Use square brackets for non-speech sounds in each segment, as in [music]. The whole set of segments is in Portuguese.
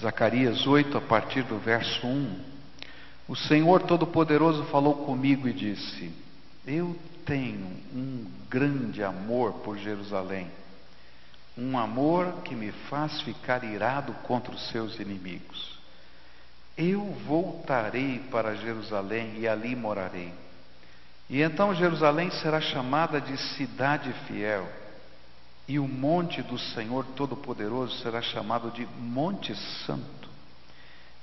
Zacarias 8, a partir do verso 1. O Senhor Todo-Poderoso falou comigo e disse: Eu tenho um grande amor por Jerusalém, um amor que me faz ficar irado contra os seus inimigos. Eu voltarei para Jerusalém e ali morarei. E então Jerusalém será chamada de cidade fiel e o monte do Senhor Todo-Poderoso será chamado de Monte Santo.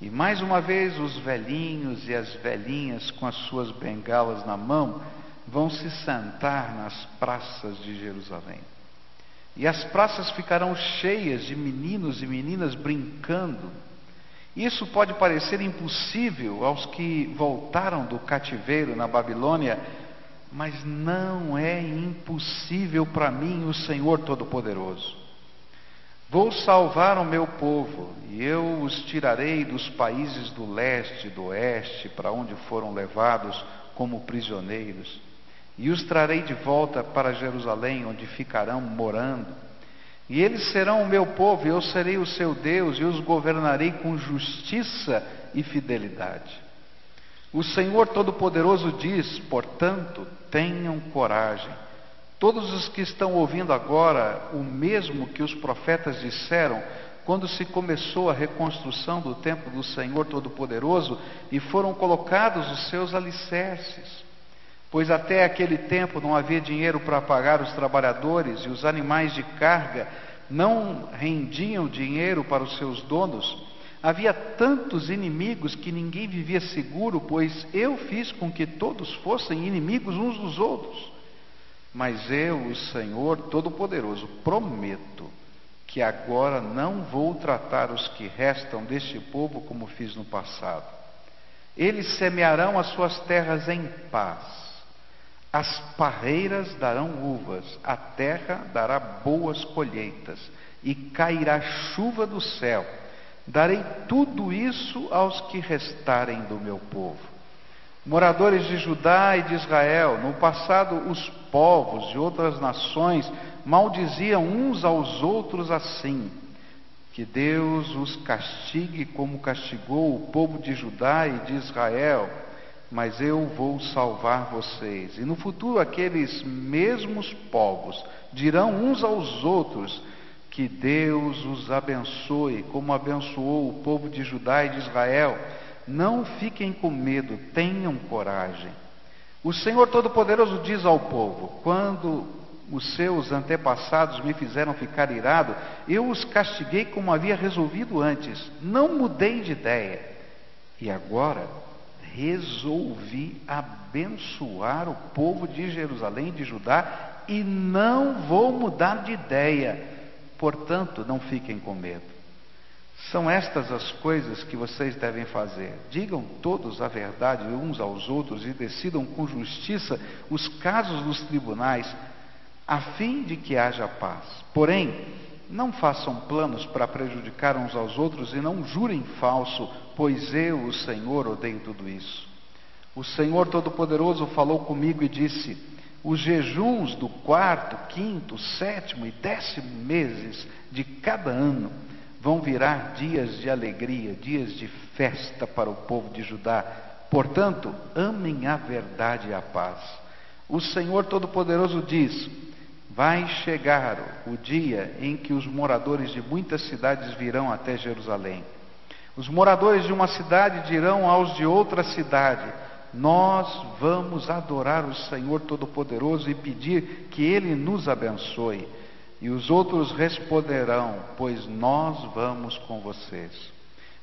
E mais uma vez os velhinhos e as velhinhas com as suas bengalas na mão vão se sentar nas praças de Jerusalém. E as praças ficarão cheias de meninos e meninas brincando. Isso pode parecer impossível aos que voltaram do cativeiro na Babilônia mas não é impossível para mim o Senhor Todo-Poderoso. Vou salvar o meu povo, e eu os tirarei dos países do leste e do oeste, para onde foram levados como prisioneiros, e os trarei de volta para Jerusalém, onde ficarão morando. E eles serão o meu povo, e eu serei o seu Deus, e os governarei com justiça e fidelidade. O Senhor Todo-Poderoso diz, portanto, tenham coragem. Todos os que estão ouvindo agora o mesmo que os profetas disseram quando se começou a reconstrução do templo do Senhor Todo-Poderoso e foram colocados os seus alicerces. Pois até aquele tempo não havia dinheiro para pagar os trabalhadores e os animais de carga não rendiam dinheiro para os seus donos. Havia tantos inimigos que ninguém vivia seguro, pois eu fiz com que todos fossem inimigos uns dos outros. Mas eu, o Senhor Todo-Poderoso, prometo que agora não vou tratar os que restam deste povo como fiz no passado. Eles semearão as suas terras em paz. As parreiras darão uvas, a terra dará boas colheitas, e cairá chuva do céu Darei tudo isso aos que restarem do meu povo. Moradores de Judá e de Israel, no passado os povos de outras nações maldiziam uns aos outros assim: que Deus os castigue como castigou o povo de Judá e de Israel, mas eu vou salvar vocês. E no futuro aqueles mesmos povos dirão uns aos outros: que Deus os abençoe, como abençoou o povo de Judá e de Israel. Não fiquem com medo, tenham coragem. O Senhor Todo-Poderoso diz ao povo: quando os seus antepassados me fizeram ficar irado, eu os castiguei como havia resolvido antes, não mudei de ideia. E agora resolvi abençoar o povo de Jerusalém e de Judá e não vou mudar de ideia. Portanto, não fiquem com medo. São estas as coisas que vocês devem fazer. Digam todos a verdade uns aos outros e decidam com justiça os casos dos tribunais, a fim de que haja paz. Porém, não façam planos para prejudicar uns aos outros e não jurem falso, pois eu, o Senhor, odeio tudo isso. O Senhor Todo-Poderoso falou comigo e disse: os jejuns do quarto, quinto, sétimo e décimo meses de cada ano vão virar dias de alegria, dias de festa para o povo de Judá. Portanto, amem a verdade e a paz. O Senhor Todo-Poderoso diz: Vai chegar o dia em que os moradores de muitas cidades virão até Jerusalém. Os moradores de uma cidade dirão aos de outra cidade: nós vamos adorar o Senhor Todo-Poderoso e pedir que Ele nos abençoe. E os outros responderão: Pois nós vamos com vocês.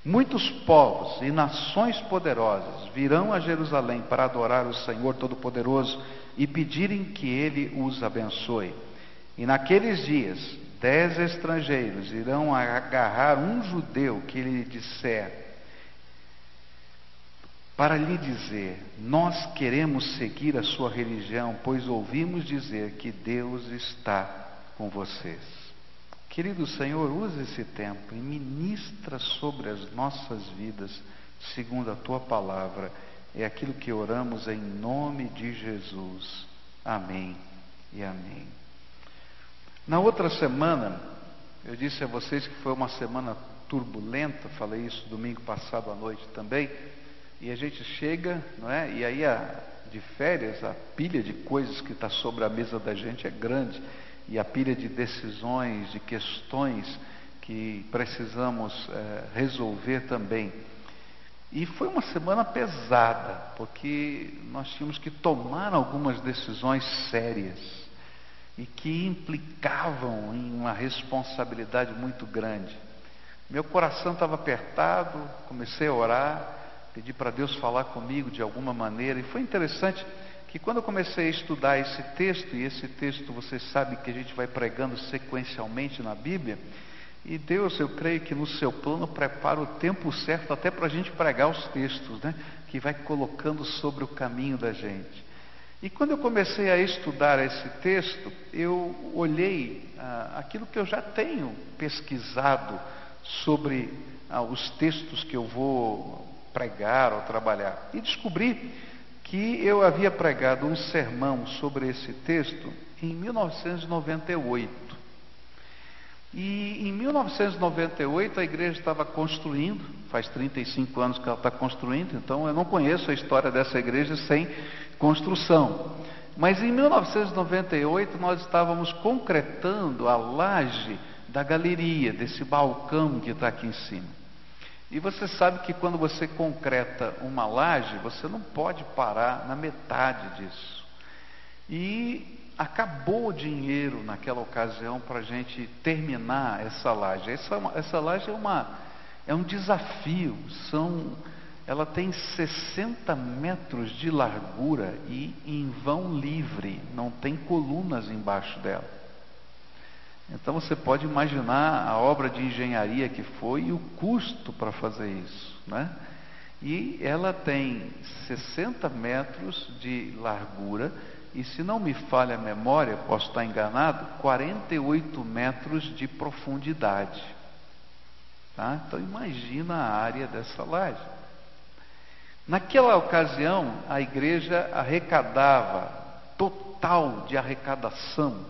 Muitos povos e nações poderosas virão a Jerusalém para adorar o Senhor Todo-Poderoso e pedirem que Ele os abençoe. E naqueles dias, dez estrangeiros irão agarrar um judeu que lhe disser: para lhe dizer: Nós queremos seguir a sua religião, pois ouvimos dizer que Deus está com vocês. Querido Senhor, use esse tempo e ministra sobre as nossas vidas, segundo a tua palavra. É aquilo que oramos em nome de Jesus. Amém e amém. Na outra semana, eu disse a vocês que foi uma semana turbulenta, falei isso domingo passado à noite também, e a gente chega, não é? E aí a, de férias, a pilha de coisas que está sobre a mesa da gente é grande, e a pilha de decisões, de questões que precisamos é, resolver também. E foi uma semana pesada, porque nós tínhamos que tomar algumas decisões sérias e que implicavam em uma responsabilidade muito grande. Meu coração estava apertado, comecei a orar, pedi para Deus falar comigo de alguma maneira, e foi interessante que quando eu comecei a estudar esse texto, e esse texto vocês sabem que a gente vai pregando sequencialmente na Bíblia, e Deus, eu creio que no seu plano prepara o tempo certo até para a gente pregar os textos, né? Que vai colocando sobre o caminho da gente. E quando eu comecei a estudar esse texto, eu olhei ah, aquilo que eu já tenho pesquisado sobre ah, os textos que eu vou pregar ou trabalhar. E descobri que eu havia pregado um sermão sobre esse texto em 1998. E em 1998 a igreja estava construindo, faz 35 anos que ela está construindo, então eu não conheço a história dessa igreja sem construção. Mas em 1998 nós estávamos concretando a laje da galeria, desse balcão que está aqui em cima. E você sabe que quando você concreta uma laje, você não pode parar na metade disso. E acabou o dinheiro naquela ocasião para a gente terminar essa laje. Essa, essa laje é, uma, é um desafio. São, ela tem 60 metros de largura e em vão livre, não tem colunas embaixo dela. Então você pode imaginar a obra de engenharia que foi e o custo para fazer isso. Né? E ela tem 60 metros de largura e se não me falha a memória, posso estar enganado, 48 metros de profundidade. Tá? Então imagina a área dessa laje. Naquela ocasião, a igreja arrecadava, total de arrecadação,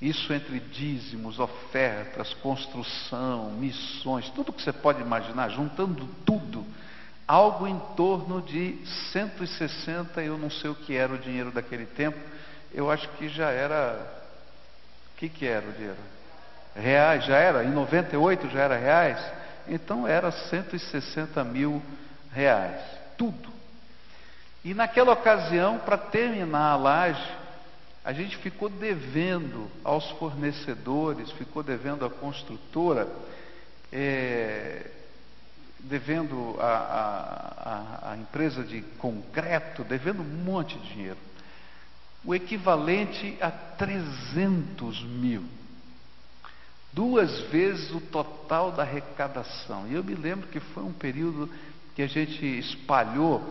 isso entre dízimos, ofertas, construção, missões, tudo que você pode imaginar, juntando tudo, algo em torno de 160, eu não sei o que era o dinheiro daquele tempo, eu acho que já era. O que, que era o dinheiro? Reais, já era? Em 98 já era reais? Então era 160 mil reais, tudo. E naquela ocasião, para terminar a laje, a gente ficou devendo aos fornecedores, ficou devendo à construtora. É, devendo a, empresa de concreto, devendo um monte de dinheiro. O equivalente a 300 mil. Duas vezes o total da arrecadação. E eu me lembro que foi um período que a gente espalhou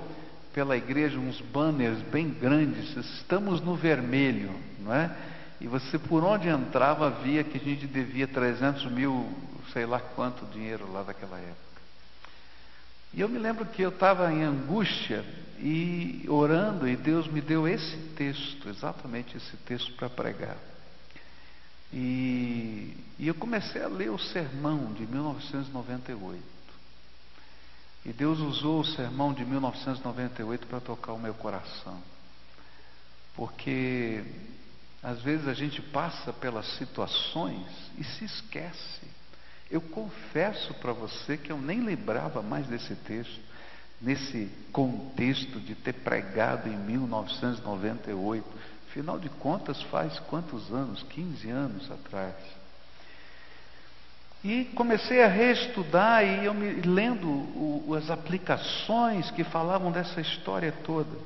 pela igreja uns banners bem grandes. Estamos no vermelho, não é? E você por onde entrava via que a gente devia 300 mil, sei lá quanto dinheiro lá daquela época. E eu me lembro que eu estava em angústia e orando, e Deus me deu esse texto, exatamente esse texto para pregar. E, e, eu comecei a ler o sermão de 1998. E Deus usou o sermão de 1998 para tocar o meu coração. Porque às vezes a gente passa pelas situações e se esquece eu confesso para você que eu nem lembrava mais desse texto, nesse contexto de ter pregado em 1998. Afinal de contas, faz quantos anos? 15 anos atrás. E comecei a reestudar e eu me lendo o, as aplicações que falavam dessa história toda.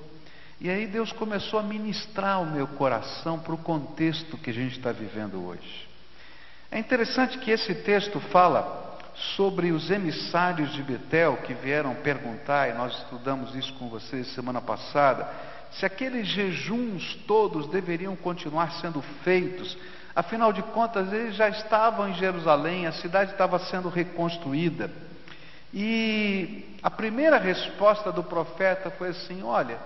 E aí Deus começou a ministrar o meu coração para o contexto que a gente está vivendo hoje. É interessante que esse texto fala sobre os emissários de Betel que vieram perguntar, e nós estudamos isso com vocês semana passada, se aqueles jejuns todos deveriam continuar sendo feitos. Afinal de contas, eles já estavam em Jerusalém, a cidade estava sendo reconstruída. E a primeira resposta do profeta foi assim: olha,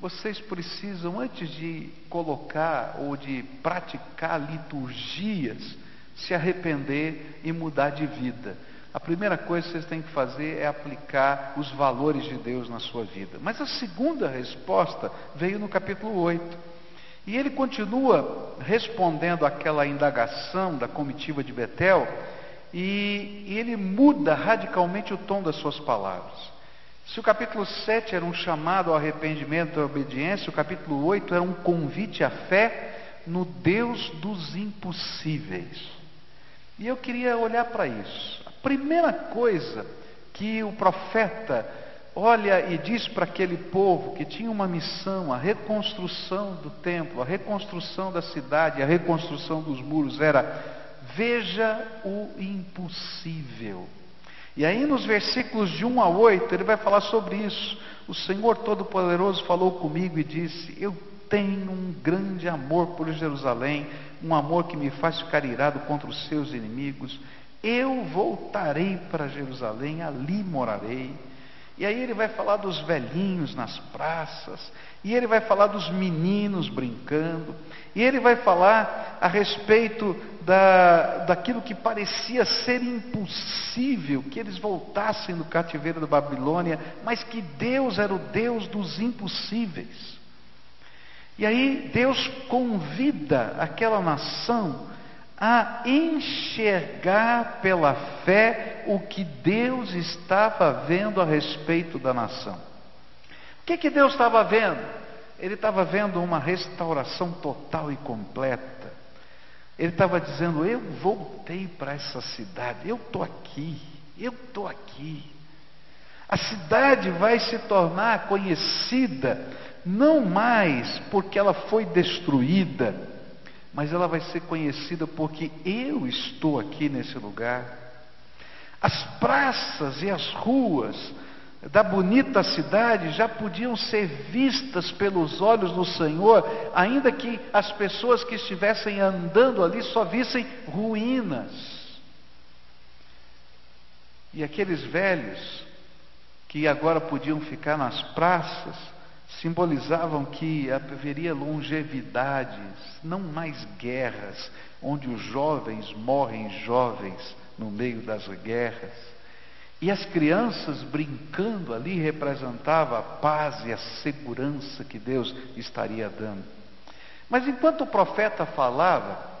vocês precisam, antes de colocar ou de praticar liturgias, se arrepender e mudar de vida. a primeira coisa que vocês têm que fazer é aplicar os valores de Deus na sua vida. Mas a segunda resposta veio no capítulo 8. E ele continua respondendo àquela indagação da comitiva de Betel, e, e ele muda radicalmente o tom das suas palavras. Se o capítulo 7 era um chamado ao arrependimento e à obediência, o capítulo 8 era um convite à fé no Deus dos impossíveis. E eu queria olhar para isso. A primeira coisa que o profeta olha e diz para aquele povo que tinha uma missão, a reconstrução do templo, a reconstrução da cidade, a reconstrução dos muros, era: veja o impossível. E aí, nos versículos de 1 a 8, ele vai falar sobre isso. O Senhor Todo-Poderoso falou comigo e disse: Eu tenho um grande amor por Jerusalém, um amor que me faz ficar irado contra os seus inimigos. Eu voltarei para Jerusalém, ali morarei. E aí ele vai falar dos velhinhos nas praças, e ele vai falar dos meninos brincando, e ele vai falar a respeito da, daquilo que parecia ser impossível, que eles voltassem do cativeiro da Babilônia, mas que Deus era o Deus dos impossíveis. E aí Deus convida aquela nação a enxergar pela fé o que Deus estava vendo a respeito da nação. O que, que Deus estava vendo? Ele estava vendo uma restauração total e completa. Ele estava dizendo: Eu voltei para essa cidade, eu estou aqui, eu estou aqui. A cidade vai se tornar conhecida não mais porque ela foi destruída, mas ela vai ser conhecida porque eu estou aqui nesse lugar. As praças e as ruas da bonita cidade já podiam ser vistas pelos olhos do Senhor, ainda que as pessoas que estivessem andando ali só vissem ruínas. E aqueles velhos que agora podiam ficar nas praças, simbolizavam que haveria longevidades, não mais guerras, onde os jovens morrem jovens no meio das guerras. E as crianças brincando ali representava a paz e a segurança que Deus estaria dando. Mas enquanto o profeta falava,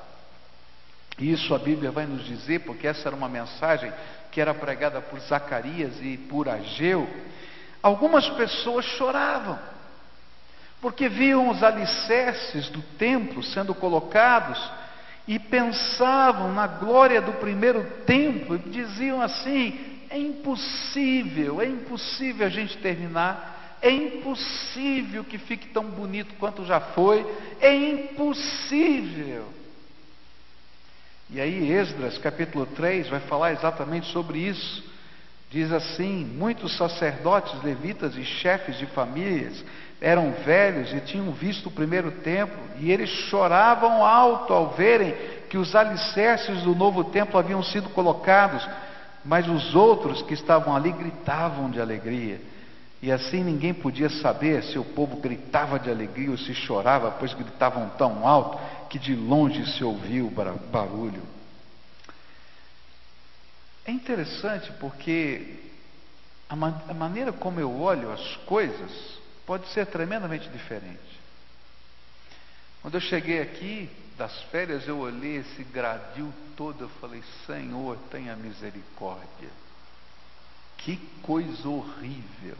e isso a Bíblia vai nos dizer, porque essa era uma mensagem que era pregada por Zacarias e por Ageu, algumas pessoas choravam porque viam os alicerces do templo sendo colocados e pensavam na glória do primeiro templo e diziam assim: é impossível, é impossível a gente terminar, é impossível que fique tão bonito quanto já foi, é impossível. E aí, Esdras capítulo 3 vai falar exatamente sobre isso. Diz assim: muitos sacerdotes, levitas e chefes de famílias eram velhos e tinham visto o primeiro templo, e eles choravam alto ao verem que os alicerces do novo templo haviam sido colocados, mas os outros que estavam ali gritavam de alegria. E assim ninguém podia saber se o povo gritava de alegria ou se chorava, pois gritavam tão alto que de longe se ouvia o barulho. É interessante porque a, man a maneira como eu olho as coisas pode ser tremendamente diferente. Quando eu cheguei aqui das férias, eu olhei esse gradil todo, eu falei: Senhor, tenha misericórdia. Que coisa horrível.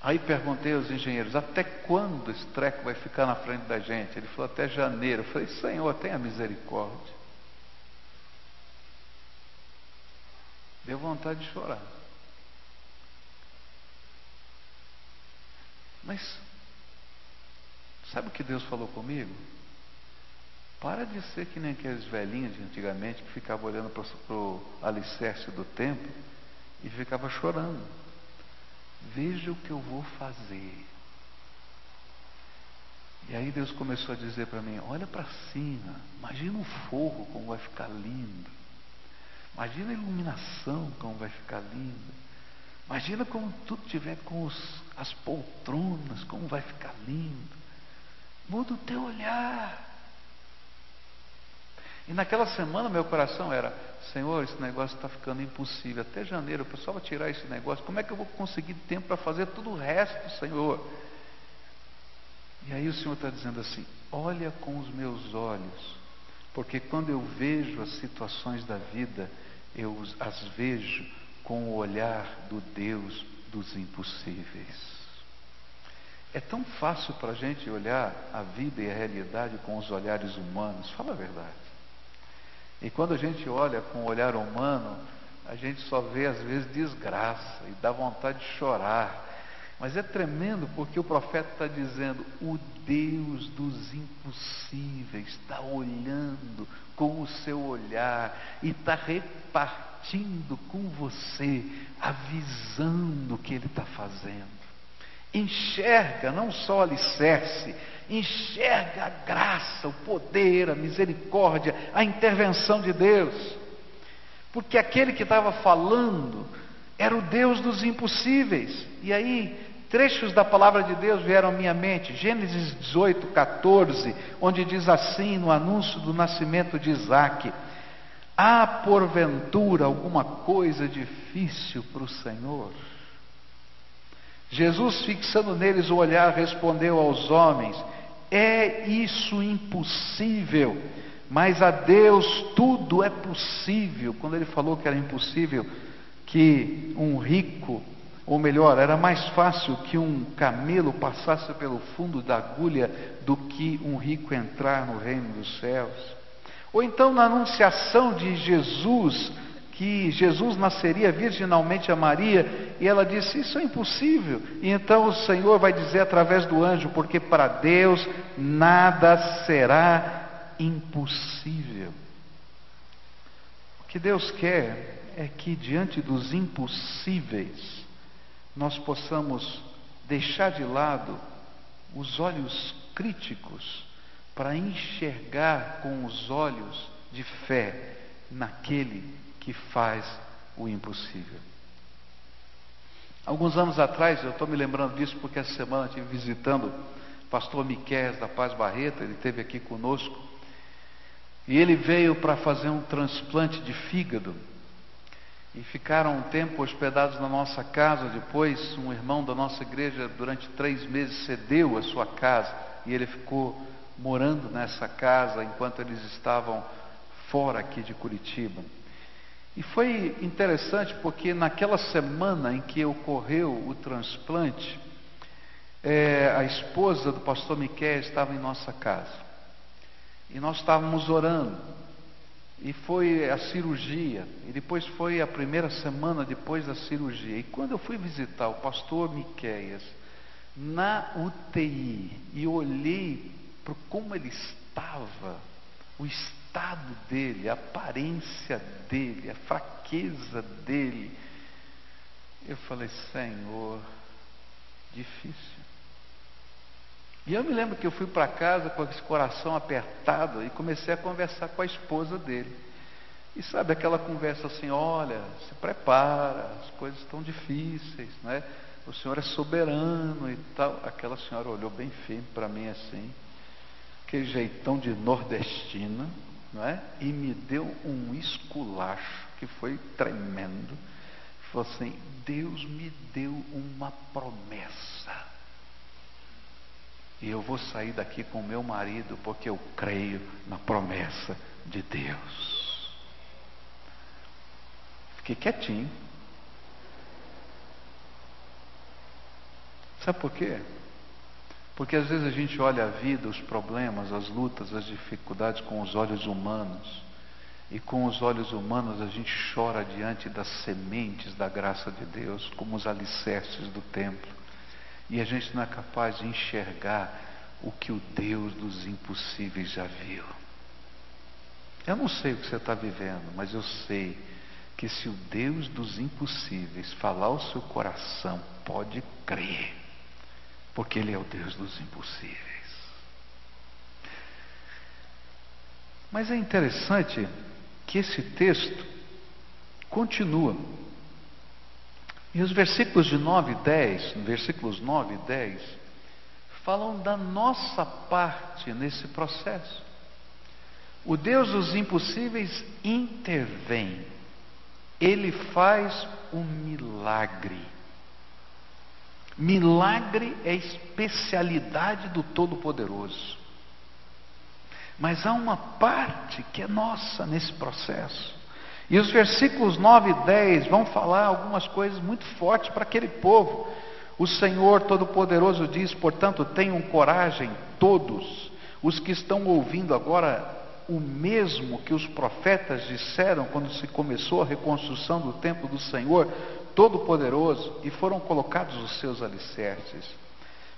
Aí perguntei aos engenheiros: até quando esse treco vai ficar na frente da gente? Ele falou: até janeiro. Eu falei: Senhor, tenha misericórdia. Deu vontade de chorar. Mas, sabe o que Deus falou comigo? Para de ser que nem aqueles velhinhos de antigamente que ficavam olhando para o alicerce do templo e ficava chorando. Veja o que eu vou fazer. E aí Deus começou a dizer para mim: olha para cima, imagina o fogo como vai ficar lindo. Imagina a iluminação como vai ficar linda. Imagina como tudo tiver com os, as poltronas, como vai ficar lindo. Muda o teu olhar. E naquela semana meu coração era: Senhor, esse negócio está ficando impossível. Até janeiro o pessoal vai tirar esse negócio. Como é que eu vou conseguir tempo para fazer tudo o resto, Senhor? E aí o Senhor está dizendo assim: olha com os meus olhos, porque quando eu vejo as situações da vida, eu as vejo com o olhar do Deus dos impossíveis. É tão fácil para a gente olhar a vida e a realidade com os olhares humanos, fala a verdade. E quando a gente olha com o olhar humano, a gente só vê às vezes desgraça e dá vontade de chorar. Mas é tremendo porque o profeta está dizendo: o Deus dos impossíveis está olhando com o seu olhar e está repartindo com você a visão do que ele está fazendo. Enxerga não só alicerce, enxerga a graça, o poder, a misericórdia, a intervenção de Deus. Porque aquele que estava falando era o Deus dos impossíveis. E aí, trechos da palavra de Deus vieram à minha mente. Gênesis 18, 14, onde diz assim, no anúncio do nascimento de Isaac: Há porventura alguma coisa difícil para o Senhor? Jesus, fixando neles o olhar, respondeu aos homens: É isso impossível, mas a Deus tudo é possível. Quando ele falou que era impossível que um rico, ou melhor, era mais fácil que um camelo passasse pelo fundo da agulha do que um rico entrar no reino dos céus. Ou então na anunciação de Jesus, que Jesus nasceria virginalmente a Maria, e ela disse: Isso é impossível. E então o Senhor vai dizer através do anjo: Porque para Deus nada será impossível. O que Deus quer é que diante dos impossíveis, nós possamos deixar de lado os olhos críticos para enxergar com os olhos de fé naquele que faz o impossível. Alguns anos atrás, eu estou me lembrando disso porque essa semana estive visitando o pastor Miquel da Paz Barreto, ele esteve aqui conosco, e ele veio para fazer um transplante de fígado. E ficaram um tempo hospedados na nossa casa. Depois, um irmão da nossa igreja, durante três meses, cedeu a sua casa e ele ficou morando nessa casa enquanto eles estavam fora aqui de Curitiba. E foi interessante porque naquela semana em que ocorreu o transplante, é, a esposa do pastor Miquel estava em nossa casa. E nós estávamos orando. E foi a cirurgia. E depois foi a primeira semana depois da cirurgia. E quando eu fui visitar o pastor Miqueias na UTI e olhei para como ele estava, o estado dele, a aparência dele, a fraqueza dele. Eu falei, Senhor, difícil. E eu me lembro que eu fui para casa com esse coração apertado e comecei a conversar com a esposa dele. E sabe aquela conversa assim, olha, se prepara, as coisas estão difíceis, né? O Senhor é soberano e tal. Aquela senhora olhou bem firme para mim assim, aquele jeitão de nordestina, não é? E me deu um esculacho que foi tremendo. Falou assim: Deus me deu uma promessa. E eu vou sair daqui com meu marido porque eu creio na promessa de Deus. Fiquei quietinho. Sabe por quê? Porque às vezes a gente olha a vida, os problemas, as lutas, as dificuldades com os olhos humanos. E com os olhos humanos a gente chora diante das sementes da graça de Deus, como os alicerces do templo. E a gente não é capaz de enxergar o que o Deus dos impossíveis já viu. Eu não sei o que você está vivendo, mas eu sei que se o Deus dos impossíveis falar o seu coração, pode crer porque Ele é o Deus dos impossíveis. Mas é interessante que esse texto continua. E os versículos de 9 e 10, versículos 9 e 10, falam da nossa parte nesse processo. O Deus dos impossíveis intervém. Ele faz um milagre. Milagre é especialidade do Todo-Poderoso. Mas há uma parte que é nossa nesse processo. E os versículos 9 e 10 vão falar algumas coisas muito fortes para aquele povo. O Senhor Todo-Poderoso diz, portanto, tenham coragem, todos os que estão ouvindo agora o mesmo que os profetas disseram quando se começou a reconstrução do templo do Senhor Todo-Poderoso e foram colocados os seus alicerces.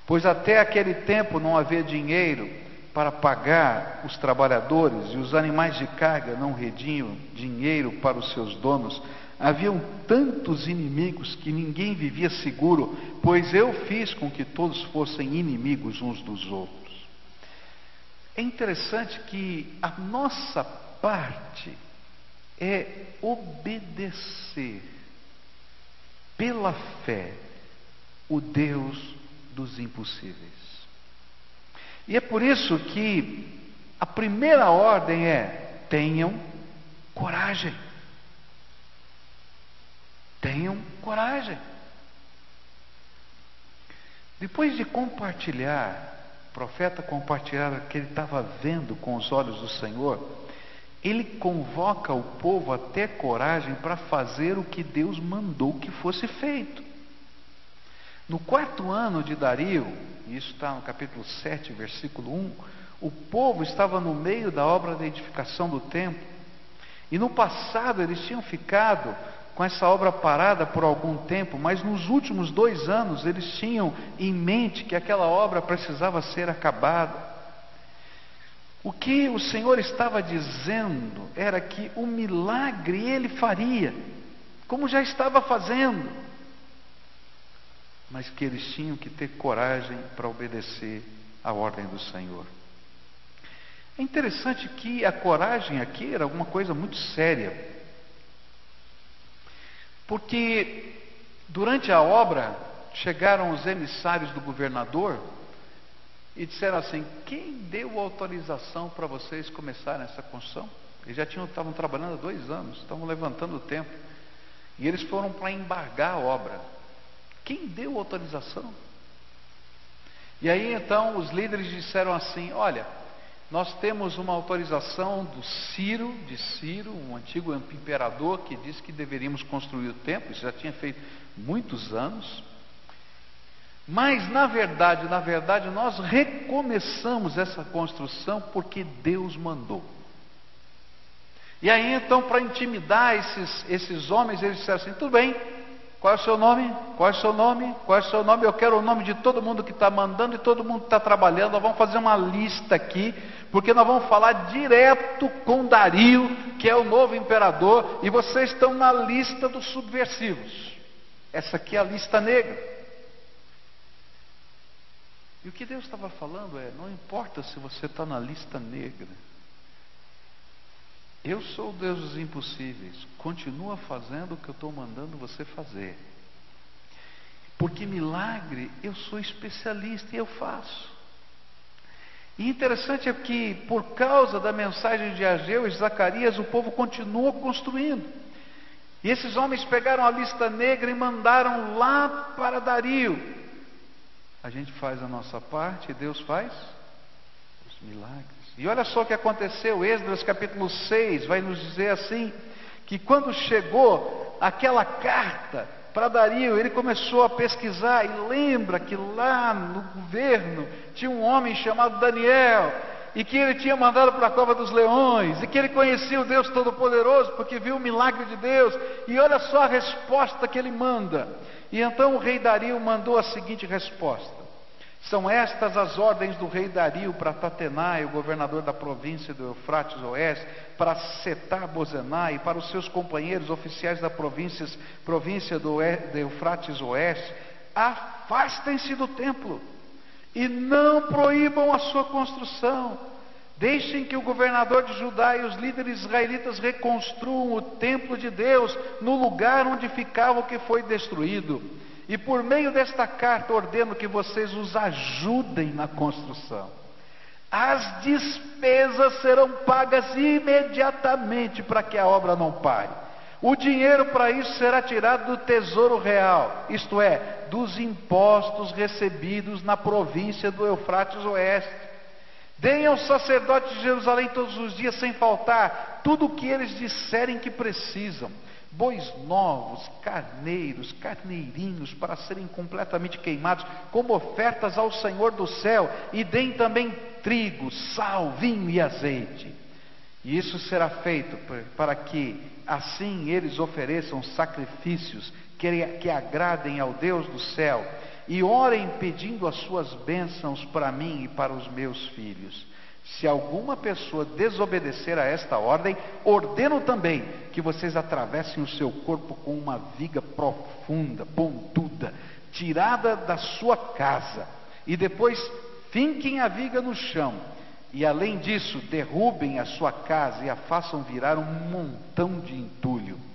Pois até aquele tempo não havia dinheiro para pagar os trabalhadores e os animais de carga não rediam dinheiro para os seus donos. Haviam tantos inimigos que ninguém vivia seguro, pois eu fiz com que todos fossem inimigos uns dos outros. É interessante que a nossa parte é obedecer pela fé o Deus dos impossíveis. E é por isso que a primeira ordem é: tenham coragem. Tenham coragem. Depois de compartilhar, o profeta compartilhar o que ele estava vendo com os olhos do Senhor, ele convoca o povo a ter coragem para fazer o que Deus mandou que fosse feito. No quarto ano de Dario, e isso está no capítulo 7, versículo 1, o povo estava no meio da obra da edificação do templo. E no passado eles tinham ficado com essa obra parada por algum tempo, mas nos últimos dois anos eles tinham em mente que aquela obra precisava ser acabada. O que o Senhor estava dizendo era que o milagre ele faria, como já estava fazendo mas que eles tinham que ter coragem para obedecer à ordem do Senhor. É interessante que a coragem aqui era alguma coisa muito séria, porque durante a obra chegaram os emissários do governador e disseram assim: quem deu autorização para vocês começarem essa construção? Eles já tinham, estavam trabalhando há dois anos, estavam levantando o tempo. E eles foram para embargar a obra. Quem deu autorização? E aí então os líderes disseram assim: Olha, nós temos uma autorização do Ciro, de Ciro, um antigo imperador, que disse que deveríamos construir o templo, isso já tinha feito muitos anos. Mas na verdade, na verdade, nós recomeçamos essa construção porque Deus mandou. E aí então, para intimidar esses, esses homens, eles disseram assim: tudo bem, qual é o seu nome? Qual é o seu nome? Qual é o seu nome? Eu quero o nome de todo mundo que está mandando e todo mundo que está trabalhando. Nós vamos fazer uma lista aqui, porque nós vamos falar direto com Dario, que é o novo imperador, e vocês estão na lista dos subversivos. Essa aqui é a lista negra. E o que Deus estava falando é: não importa se você está na lista negra, eu sou o Deus dos impossíveis. Continua fazendo o que eu estou mandando você fazer. Porque milagre eu sou especialista e eu faço. E interessante é que, por causa da mensagem de Ageu e Zacarias, o povo continua construindo. E esses homens pegaram a lista negra e mandaram lá para Dario. A gente faz a nossa parte e Deus faz os milagres. E olha só o que aconteceu, Esdras capítulo 6 vai nos dizer assim: que quando chegou aquela carta para Dario, ele começou a pesquisar e lembra que lá no governo tinha um homem chamado Daniel e que ele tinha mandado para a cova dos leões e que ele conhecia o Deus Todo-Poderoso porque viu o milagre de Deus. E olha só a resposta que ele manda. E então o rei Dario mandou a seguinte resposta: são estas as ordens do rei Dario para Tatenai, o governador da província do Eufrates Oeste, para Setar Bozenai para os seus companheiros oficiais da província, província do Eufrates Oeste. Afastem-se do templo e não proíbam a sua construção. Deixem que o governador de Judá e os líderes israelitas reconstruam o templo de Deus no lugar onde ficava o que foi destruído. E por meio desta carta ordeno que vocês os ajudem na construção. As despesas serão pagas imediatamente para que a obra não pare. O dinheiro para isso será tirado do tesouro real, isto é, dos impostos recebidos na província do Eufrates Oeste. Deem aos sacerdotes de Jerusalém todos os dias, sem faltar, tudo o que eles disserem que precisam bois novos, carneiros, carneirinhos, para serem completamente queimados, como ofertas ao Senhor do céu, e deem também trigo, sal, vinho e azeite. E isso será feito para que assim eles ofereçam sacrifícios que, que agradem ao Deus do céu e orem pedindo as suas bênçãos para mim e para os meus filhos. Se alguma pessoa desobedecer a esta ordem, ordeno também que vocês atravessem o seu corpo com uma viga profunda, pontuda, tirada da sua casa, e depois finquem a viga no chão. E além disso, derrubem a sua casa e a façam virar um montão de entulho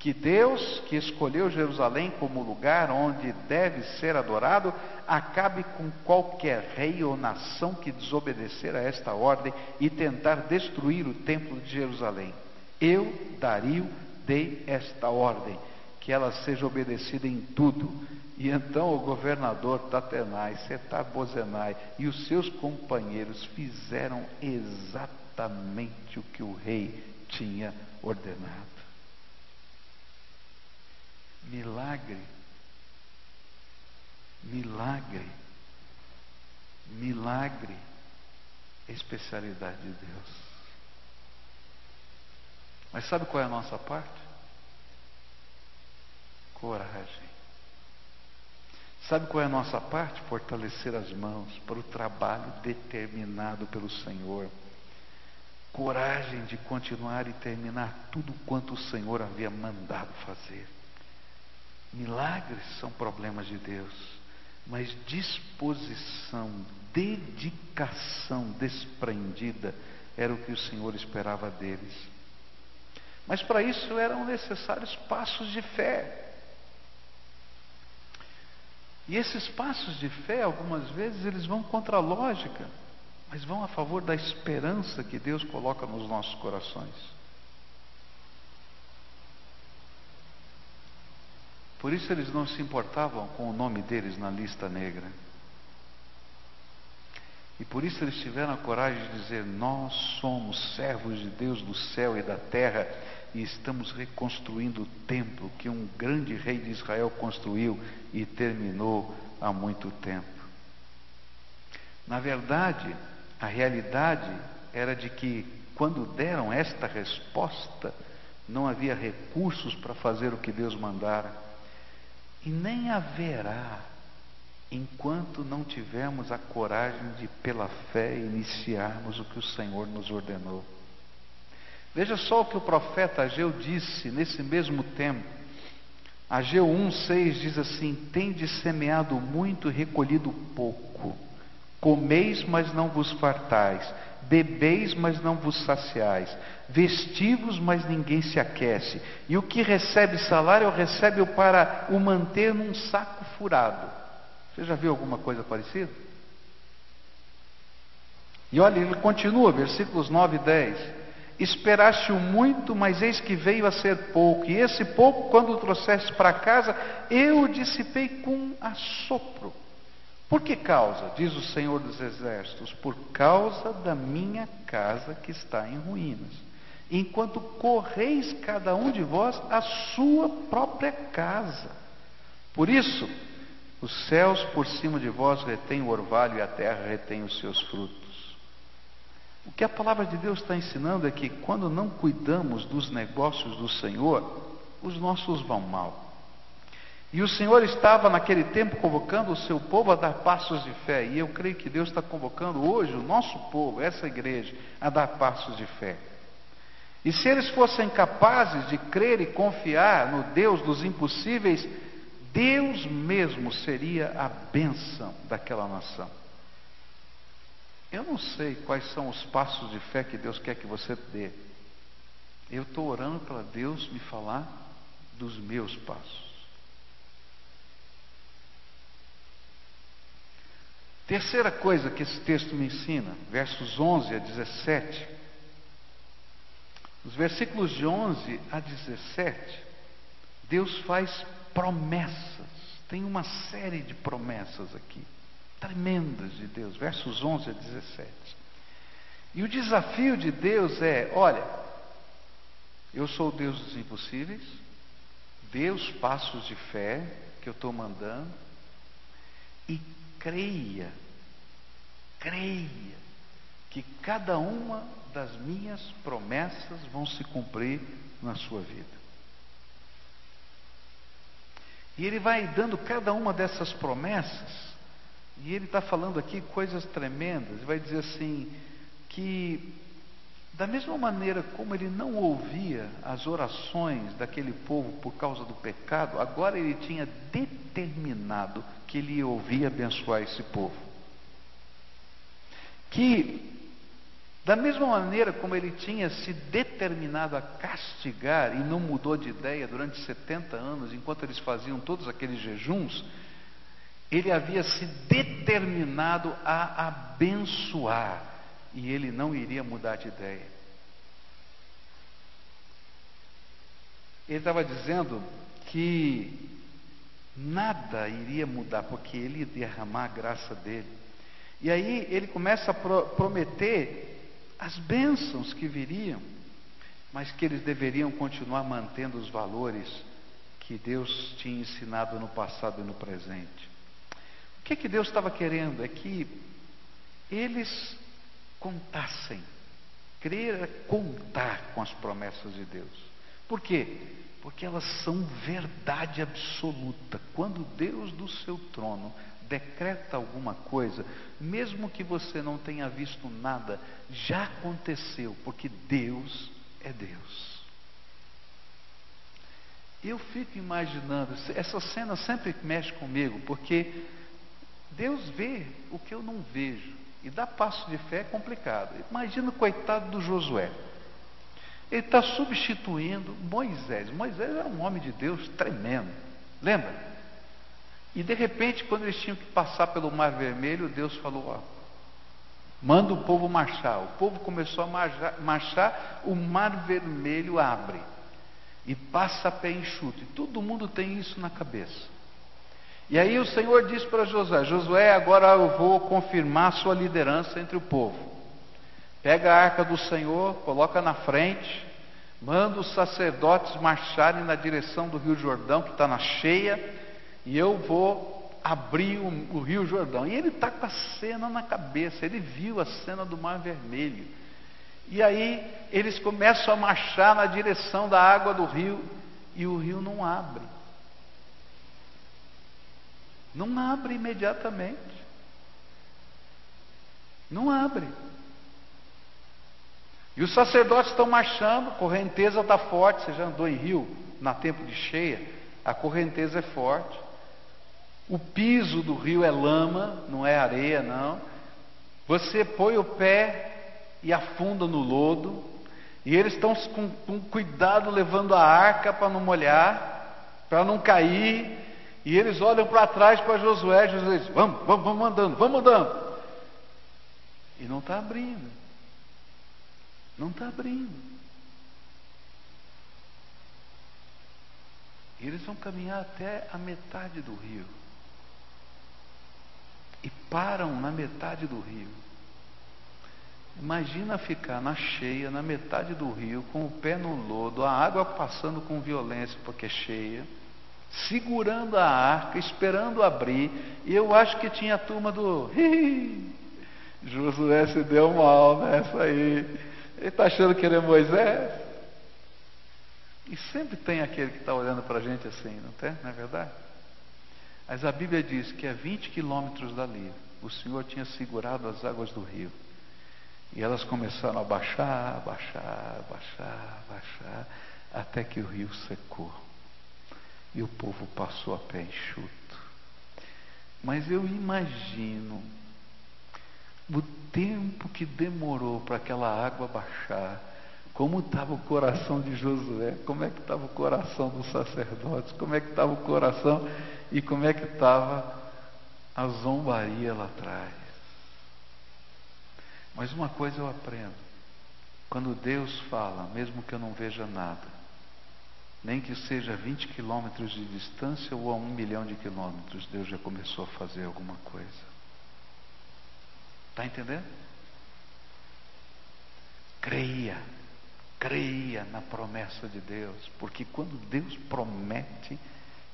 que Deus, que escolheu Jerusalém como lugar onde deve ser adorado, acabe com qualquer rei ou nação que desobedecer a esta ordem e tentar destruir o templo de Jerusalém. Eu, Dario, dei esta ordem, que ela seja obedecida em tudo. E então o governador Tatenai, Setar-Bozenai e os seus companheiros fizeram exatamente o que o rei tinha ordenado. Milagre. Milagre. Milagre. Especialidade de Deus. Mas sabe qual é a nossa parte? Coragem. Sabe qual é a nossa parte? Fortalecer as mãos para o trabalho determinado pelo Senhor. Coragem de continuar e terminar tudo quanto o Senhor havia mandado fazer. Milagres são problemas de Deus, mas disposição, dedicação desprendida era o que o Senhor esperava deles. Mas para isso eram necessários passos de fé. E esses passos de fé, algumas vezes, eles vão contra a lógica, mas vão a favor da esperança que Deus coloca nos nossos corações. Por isso eles não se importavam com o nome deles na lista negra. E por isso eles tiveram a coragem de dizer: Nós somos servos de Deus do céu e da terra e estamos reconstruindo o templo que um grande rei de Israel construiu e terminou há muito tempo. Na verdade, a realidade era de que, quando deram esta resposta, não havia recursos para fazer o que Deus mandara. E nem haverá enquanto não tivermos a coragem de, pela fé, iniciarmos o que o Senhor nos ordenou. Veja só o que o profeta Ageu disse nesse mesmo tempo. Ageu 1,6 diz assim: Tendes semeado muito e recolhido pouco, comeis, mas não vos fartais, bebeis, mas não vos saciais, vestivos, mas ninguém se aquece, e o que recebe salário, recebe-o para o manter num saco furado. Você já viu alguma coisa parecida? E olha, ele continua, versículos 9 e 10. Esperaste-o muito, mas eis que veio a ser pouco, e esse pouco, quando o trouxeste para casa, eu o dissipei com assopro. Por que causa? Diz o Senhor dos Exércitos: por causa da minha casa que está em ruínas. Enquanto correis cada um de vós a sua própria casa. Por isso, os céus por cima de vós retêm o orvalho e a terra retém os seus frutos. O que a palavra de Deus está ensinando é que quando não cuidamos dos negócios do Senhor, os nossos vão mal. E o Senhor estava naquele tempo convocando o seu povo a dar passos de fé. E eu creio que Deus está convocando hoje o nosso povo, essa igreja, a dar passos de fé. E se eles fossem capazes de crer e confiar no Deus dos impossíveis, Deus mesmo seria a bênção daquela nação. Eu não sei quais são os passos de fé que Deus quer que você dê. Eu estou orando para Deus me falar dos meus passos. Terceira coisa que esse texto me ensina, versos 11 a 17. Os versículos de 11 a 17, Deus faz promessas. Tem uma série de promessas aqui, tremendas de Deus, versos 11 a 17. E o desafio de Deus é: olha, eu sou o Deus dos impossíveis, dê os passos de fé que eu estou mandando e creia, creia que cada uma das minhas promessas vão se cumprir na sua vida. E ele vai dando cada uma dessas promessas, e ele está falando aqui coisas tremendas, ele vai dizer assim: que da mesma maneira como ele não ouvia as orações daquele povo por causa do pecado, agora ele tinha determinado que ele ia ouvir abençoar esse povo. Que, da mesma maneira como ele tinha se determinado a castigar e não mudou de ideia durante 70 anos, enquanto eles faziam todos aqueles jejuns, ele havia se determinado a abençoar e ele não iria mudar de ideia. Ele estava dizendo que nada iria mudar, porque ele ia derramar a graça dele. E aí ele começa a pro prometer as bênçãos que viriam, mas que eles deveriam continuar mantendo os valores que Deus tinha ensinado no passado e no presente. O que, que Deus estava querendo? É que eles contassem. Crer é contar com as promessas de Deus. Por quê? Porque elas são verdade absoluta. Quando Deus do seu trono decreta alguma coisa, mesmo que você não tenha visto nada, já aconteceu, porque Deus é Deus. Eu fico imaginando, essa cena sempre mexe comigo, porque Deus vê o que eu não vejo. E dar passo de fé é complicado. Imagina o coitado do Josué. Ele está substituindo Moisés. Moisés era um homem de Deus tremendo. Lembra? E de repente, quando eles tinham que passar pelo Mar Vermelho, Deus falou: ó, manda o povo marchar. O povo começou a marchar, o Mar Vermelho abre e passa a pé enxuto. E todo mundo tem isso na cabeça. E aí o Senhor disse para Josué: Josué, agora eu vou confirmar sua liderança entre o povo. Pega a arca do Senhor, coloca na frente, manda os sacerdotes marcharem na direção do Rio Jordão, que está na cheia, e eu vou abrir o, o Rio Jordão. E ele está com a cena na cabeça, ele viu a cena do Mar Vermelho. E aí eles começam a marchar na direção da água do rio, e o rio não abre. Não abre imediatamente. Não abre. E os sacerdotes estão marchando, a correnteza está forte. Você já andou em rio na tempo de cheia? A correnteza é forte. O piso do rio é lama, não é areia, não. Você põe o pé e afunda no lodo. E eles estão com, com cuidado levando a arca para não molhar, para não cair. E eles olham para trás para Josué, Josué diz: Vamos, vamos, vamos andando, vamos andando. E não está abrindo. Não está abrindo. E eles vão caminhar até a metade do rio. E param na metade do rio. Imagina ficar na cheia, na metade do rio, com o pé no lodo, a água passando com violência porque é cheia segurando a arca, esperando abrir, e eu acho que tinha a turma do. Josué se deu mal nessa aí. Ele está achando que ele é Moisés? E sempre tem aquele que está olhando para a gente assim, não tem? Não é verdade? Mas a Bíblia diz que a 20 quilômetros dali, o Senhor tinha segurado as águas do rio. E elas começaram a baixar, baixar, baixar, baixar, até que o rio secou. E o povo passou a pé enxuto. Mas eu imagino o tempo que demorou para aquela água baixar, como estava o coração de Josué, como é que estava o coração dos sacerdotes, como é que estava o coração e como é que estava a zombaria lá atrás. Mas uma coisa eu aprendo: quando Deus fala, mesmo que eu não veja nada, nem que seja 20 quilômetros de distância ou a um milhão de quilômetros, Deus já começou a fazer alguma coisa. Está entendendo? Creia, creia na promessa de Deus, porque quando Deus promete,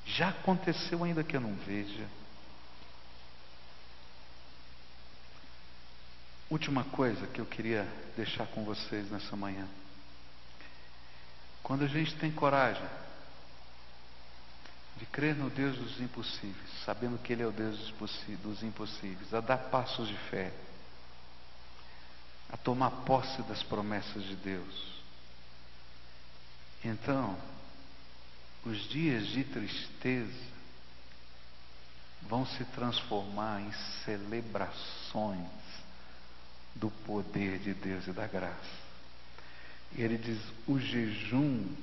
já aconteceu ainda que eu não veja. Última coisa que eu queria deixar com vocês nessa manhã. Quando a gente tem coragem de crer no Deus dos impossíveis, sabendo que Ele é o Deus dos impossíveis, a dar passos de fé, a tomar posse das promessas de Deus. Então, os dias de tristeza vão se transformar em celebrações do poder de Deus e da graça. E ele diz: o jejum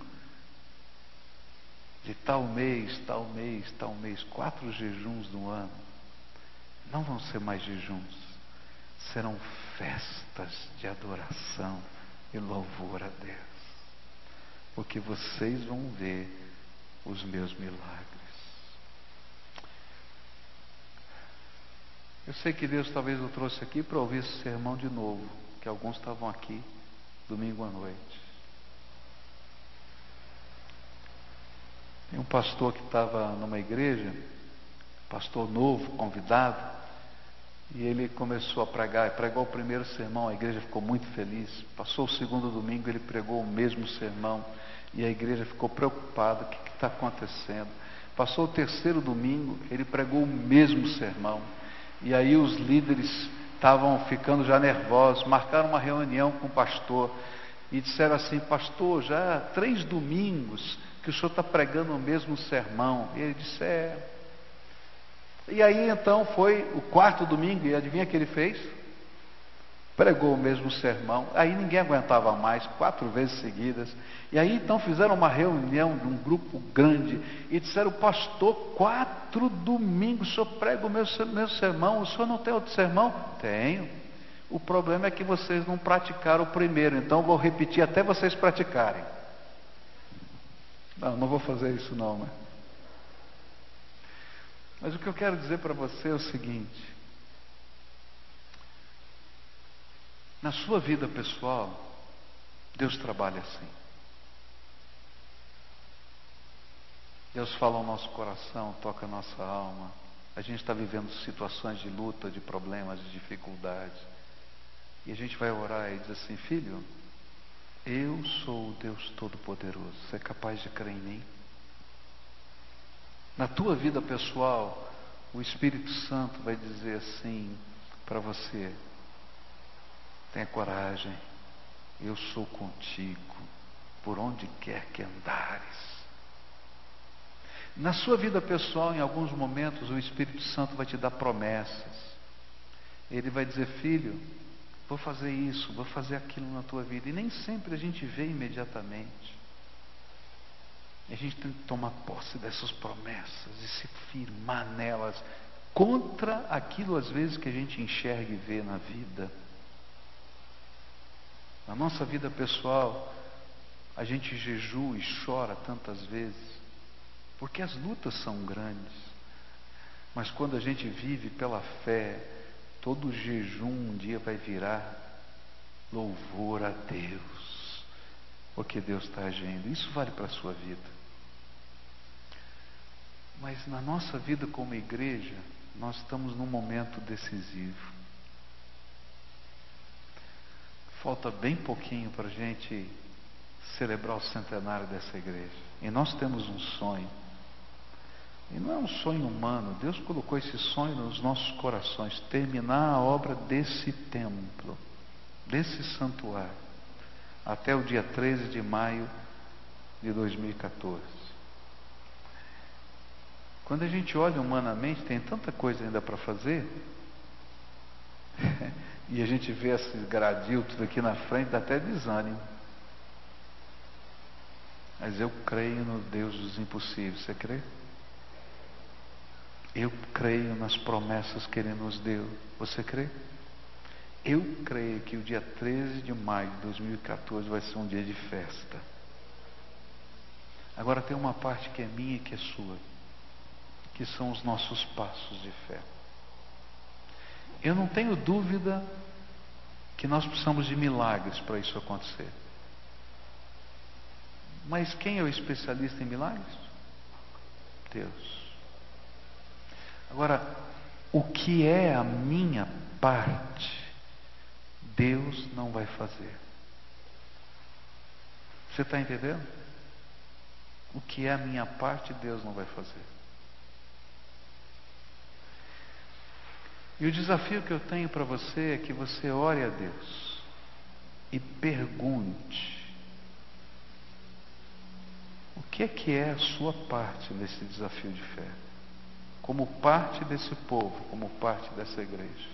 de tal mês, tal mês, tal mês, quatro jejuns no ano, não vão ser mais jejuns, serão festas de adoração e louvor a Deus, porque vocês vão ver os meus milagres. Eu sei que Deus talvez o trouxe aqui para ouvir esse sermão de novo, que alguns estavam aqui domingo à noite. Tem um pastor que estava numa igreja, pastor novo, convidado, e ele começou a pregar, pregou o primeiro sermão, a igreja ficou muito feliz. Passou o segundo domingo, ele pregou o mesmo sermão, e a igreja ficou preocupada: o que está acontecendo? Passou o terceiro domingo, ele pregou o mesmo sermão. E aí os líderes estavam ficando já nervosos, marcaram uma reunião com o pastor e disseram assim: Pastor, já há três domingos que o senhor está pregando o mesmo sermão. E ele disse: É. E aí então foi o quarto domingo, e adivinha o que ele fez? pregou o mesmo sermão, aí ninguém aguentava mais, quatro vezes seguidas. E aí então fizeram uma reunião de um grupo grande e disseram: Pastor, quatro domingos o senhor prega o meu, meu sermão, o senhor não tem outro sermão? Tenho. O problema é que vocês não praticaram o primeiro, então vou repetir até vocês praticarem. Não, não vou fazer isso não, né? Mas o que eu quero dizer para você é o seguinte: Na sua vida pessoal, Deus trabalha assim. Deus fala ao nosso coração, toca a nossa alma. A gente está vivendo situações de luta, de problemas, de dificuldades. E a gente vai orar e diz assim: Filho, eu sou o Deus Todo-Poderoso. Você é capaz de crer em mim? Na tua vida pessoal, o Espírito Santo vai dizer assim para você: Tenha coragem, eu sou contigo, por onde quer que andares. Na sua vida pessoal, em alguns momentos, o Espírito Santo vai te dar promessas. Ele vai dizer, filho, vou fazer isso, vou fazer aquilo na tua vida. E nem sempre a gente vê imediatamente. A gente tem que tomar posse dessas promessas e se firmar nelas contra aquilo às vezes que a gente enxerga e vê na vida. Na nossa vida pessoal, a gente jejua e chora tantas vezes, porque as lutas são grandes. Mas quando a gente vive pela fé, todo jejum um dia vai virar louvor a Deus, porque Deus está agindo. Isso vale para a sua vida. Mas na nossa vida como igreja, nós estamos num momento decisivo. Falta bem pouquinho para a gente celebrar o centenário dessa igreja. E nós temos um sonho. E não é um sonho humano. Deus colocou esse sonho nos nossos corações terminar a obra desse templo, desse santuário, até o dia 13 de maio de 2014. Quando a gente olha humanamente, tem tanta coisa ainda para fazer. [laughs] e a gente vê esse gradil tudo aqui na frente, dá até desânimo. Mas eu creio no Deus dos impossíveis, você crê? Eu creio nas promessas que Ele nos deu, você crê? Eu creio que o dia 13 de maio de 2014 vai ser um dia de festa. Agora tem uma parte que é minha e que é sua, que são os nossos passos de fé. Eu não tenho dúvida que nós precisamos de milagres para isso acontecer. Mas quem é o especialista em milagres? Deus. Agora, o que é a minha parte? Deus não vai fazer. Você está entendendo? O que é a minha parte, Deus não vai fazer. E o desafio que eu tenho para você é que você ore a Deus e pergunte: o que é que é a sua parte nesse desafio de fé? Como parte desse povo, como parte dessa igreja.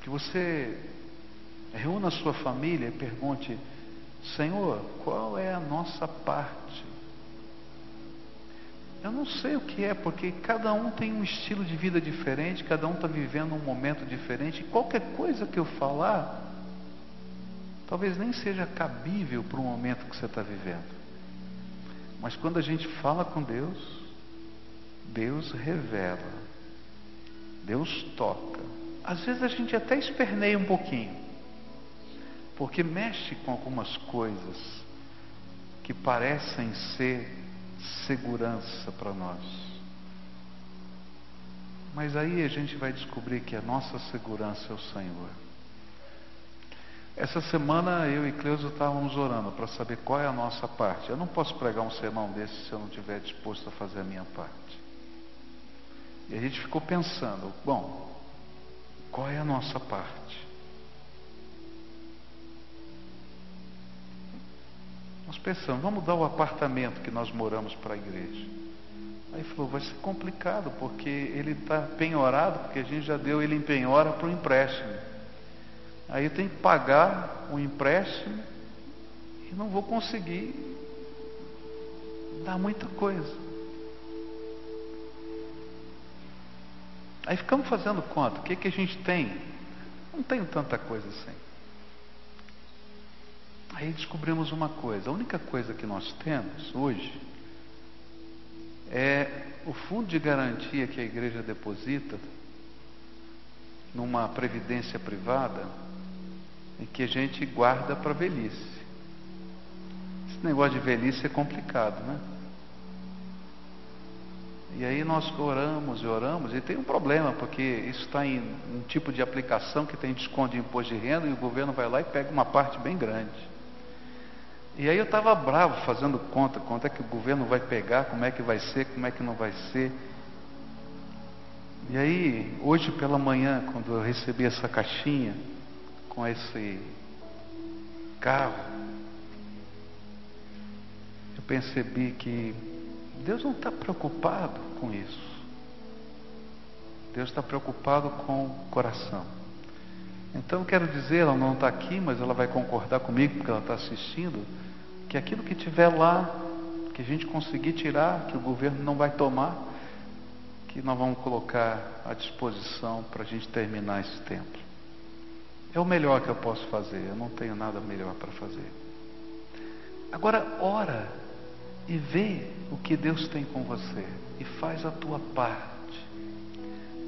Que você reúna a sua família e pergunte: Senhor, qual é a nossa parte? Eu não sei o que é, porque cada um tem um estilo de vida diferente, cada um está vivendo um momento diferente. E qualquer coisa que eu falar, talvez nem seja cabível para o momento que você está vivendo. Mas quando a gente fala com Deus, Deus revela, Deus toca. Às vezes a gente até esperneia um pouquinho, porque mexe com algumas coisas que parecem ser segurança para nós. Mas aí a gente vai descobrir que a nossa segurança é o Senhor. Essa semana eu e Cleusa estávamos orando para saber qual é a nossa parte. Eu não posso pregar um sermão desse se eu não estiver disposto a fazer a minha parte. E a gente ficou pensando, bom, qual é a nossa parte? Nós pensamos, vamos dar o apartamento que nós moramos para a igreja. Aí falou, vai ser complicado, porque ele está penhorado, porque a gente já deu ele em penhora para o empréstimo. Aí eu tenho que pagar o empréstimo e não vou conseguir dar muita coisa. Aí ficamos fazendo conta. O que, que a gente tem? Não tenho tanta coisa assim. Aí descobrimos uma coisa: a única coisa que nós temos hoje é o fundo de garantia que a igreja deposita numa previdência privada e que a gente guarda para velhice. Esse negócio de velhice é complicado, né? E aí nós oramos e oramos, e tem um problema, porque isso está em um tipo de aplicação que tem desconto de imposto de renda, e o governo vai lá e pega uma parte bem grande. E aí eu estava bravo fazendo conta, quanto é que o governo vai pegar, como é que vai ser, como é que não vai ser. E aí, hoje pela manhã, quando eu recebi essa caixinha com esse carro, eu percebi que Deus não está preocupado com isso. Deus está preocupado com o coração. Então quero dizer, ela não está aqui, mas ela vai concordar comigo porque ela está assistindo, que aquilo que tiver lá, que a gente conseguir tirar, que o governo não vai tomar, que nós vamos colocar à disposição para a gente terminar esse templo. É o melhor que eu posso fazer, eu não tenho nada melhor para fazer. Agora, ora e vê o que Deus tem com você e faz a tua parte.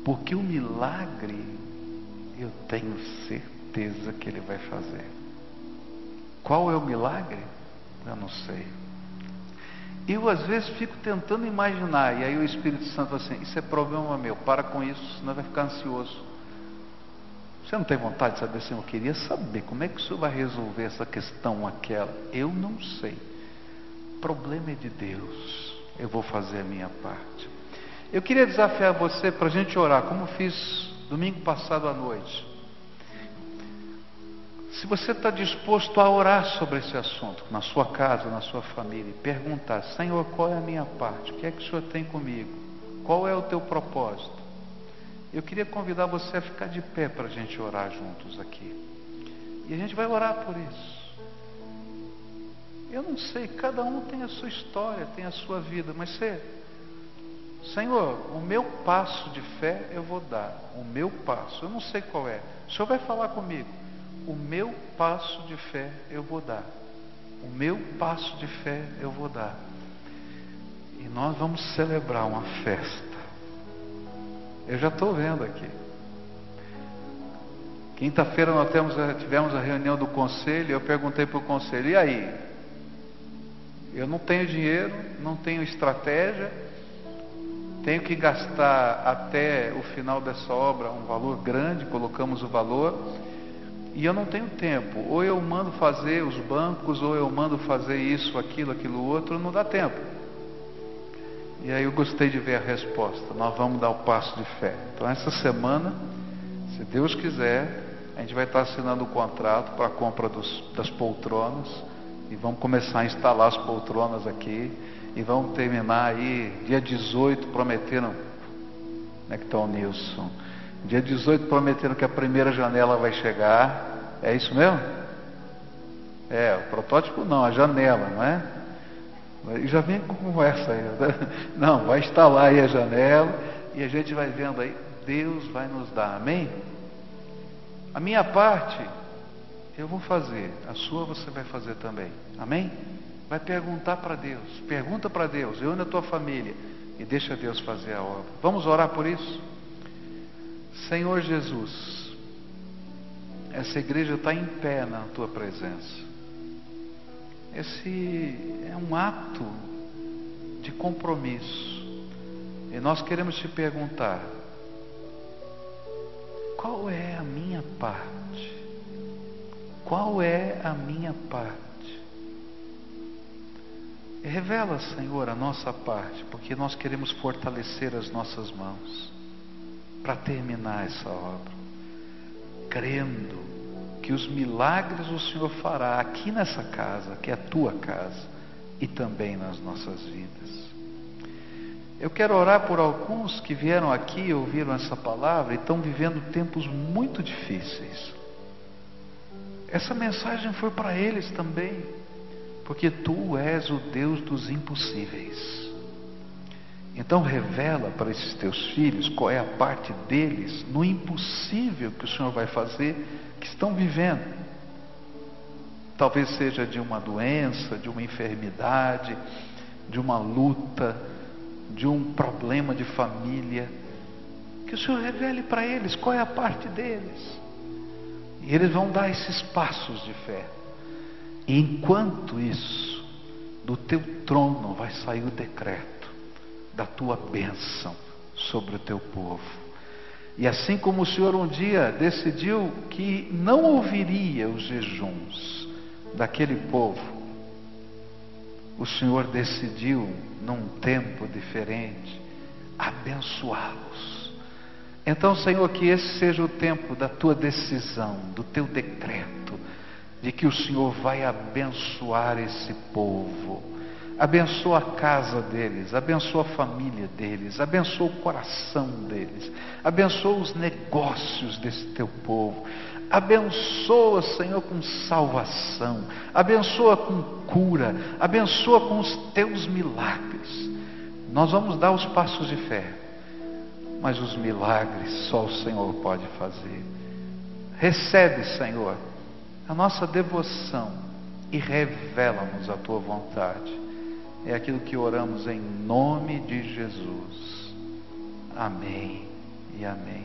Porque o milagre eu tenho certeza que ele vai fazer. Qual é o milagre? Eu não sei. Eu às vezes fico tentando imaginar, e aí o Espírito Santo assim, isso é problema meu, para com isso, senão vai ficar ansioso. Você não tem vontade de saber assim, eu queria saber como é que o senhor vai resolver essa questão aquela. Eu não sei problema é de Deus. Eu vou fazer a minha parte. Eu queria desafiar você para a gente orar, como fiz domingo passado à noite. Se você está disposto a orar sobre esse assunto, na sua casa, na sua família, e perguntar: Senhor, qual é a minha parte? O que é que o Senhor tem comigo? Qual é o teu propósito? Eu queria convidar você a ficar de pé para a gente orar juntos aqui. E a gente vai orar por isso. Eu não sei, cada um tem a sua história, tem a sua vida, mas você, Senhor, o meu passo de fé eu vou dar. O meu passo, eu não sei qual é. O Senhor vai falar comigo. O meu passo de fé eu vou dar. O meu passo de fé eu vou dar. E nós vamos celebrar uma festa. Eu já estou vendo aqui. Quinta-feira nós tivemos a reunião do conselho. Eu perguntei para o conselho: e aí? Eu não tenho dinheiro, não tenho estratégia, tenho que gastar até o final dessa obra um valor grande, colocamos o valor, e eu não tenho tempo. Ou eu mando fazer os bancos, ou eu mando fazer isso, aquilo, aquilo outro, não dá tempo. E aí eu gostei de ver a resposta. Nós vamos dar o passo de fé. Então essa semana, se Deus quiser, a gente vai estar assinando o contrato para a compra dos, das poltronas e vamos começar a instalar as poltronas aqui e vamos terminar aí dia 18 prometendo. Como é que está o Nilson? Dia 18 prometendo que a primeira janela vai chegar. É isso mesmo? É, o protótipo não, a janela, não é? E já vem com conversa aí. [laughs] Não, vai instalar aí a janela e a gente vai vendo aí, Deus vai nos dar, amém? A minha parte eu vou fazer, a sua você vai fazer também, amém? Vai perguntar para Deus, pergunta para Deus, eu ando a tua família e deixa Deus fazer a obra. Vamos orar por isso? Senhor Jesus, essa igreja está em pé na tua presença. Esse é um ato de compromisso. E nós queremos te perguntar: qual é a minha parte? Qual é a minha parte? Revela, Senhor, a nossa parte, porque nós queremos fortalecer as nossas mãos para terminar essa obra, crendo que os milagres o Senhor fará aqui nessa casa, que é a tua casa, e também nas nossas vidas. Eu quero orar por alguns que vieram aqui e ouviram essa palavra e estão vivendo tempos muito difíceis. Essa mensagem foi para eles também, porque tu és o Deus dos impossíveis. Então revela para esses teus filhos qual é a parte deles no impossível que o Senhor vai fazer, que estão vivendo. Talvez seja de uma doença, de uma enfermidade, de uma luta, de um problema de família. Que o Senhor revele para eles qual é a parte deles. E eles vão dar esses passos de fé. E enquanto isso, do teu trono vai sair o decreto da tua bênção sobre o teu povo. E assim como o Senhor um dia decidiu que não ouviria os jejuns daquele povo, o Senhor decidiu, num tempo diferente, abençoá-los. Então, Senhor, que esse seja o tempo da tua decisão, do teu decreto, de que o Senhor vai abençoar esse povo Abençoa a casa deles, abençoa a família deles, abençoa o coração deles, abençoa os negócios desse teu povo, abençoa, Senhor, com salvação, abençoa com cura, abençoa com os teus milagres. Nós vamos dar os passos de fé, mas os milagres só o Senhor pode fazer. Recebe, Senhor, a nossa devoção e revela-nos a tua vontade é aquilo que oramos em nome de Jesus. Amém e amém.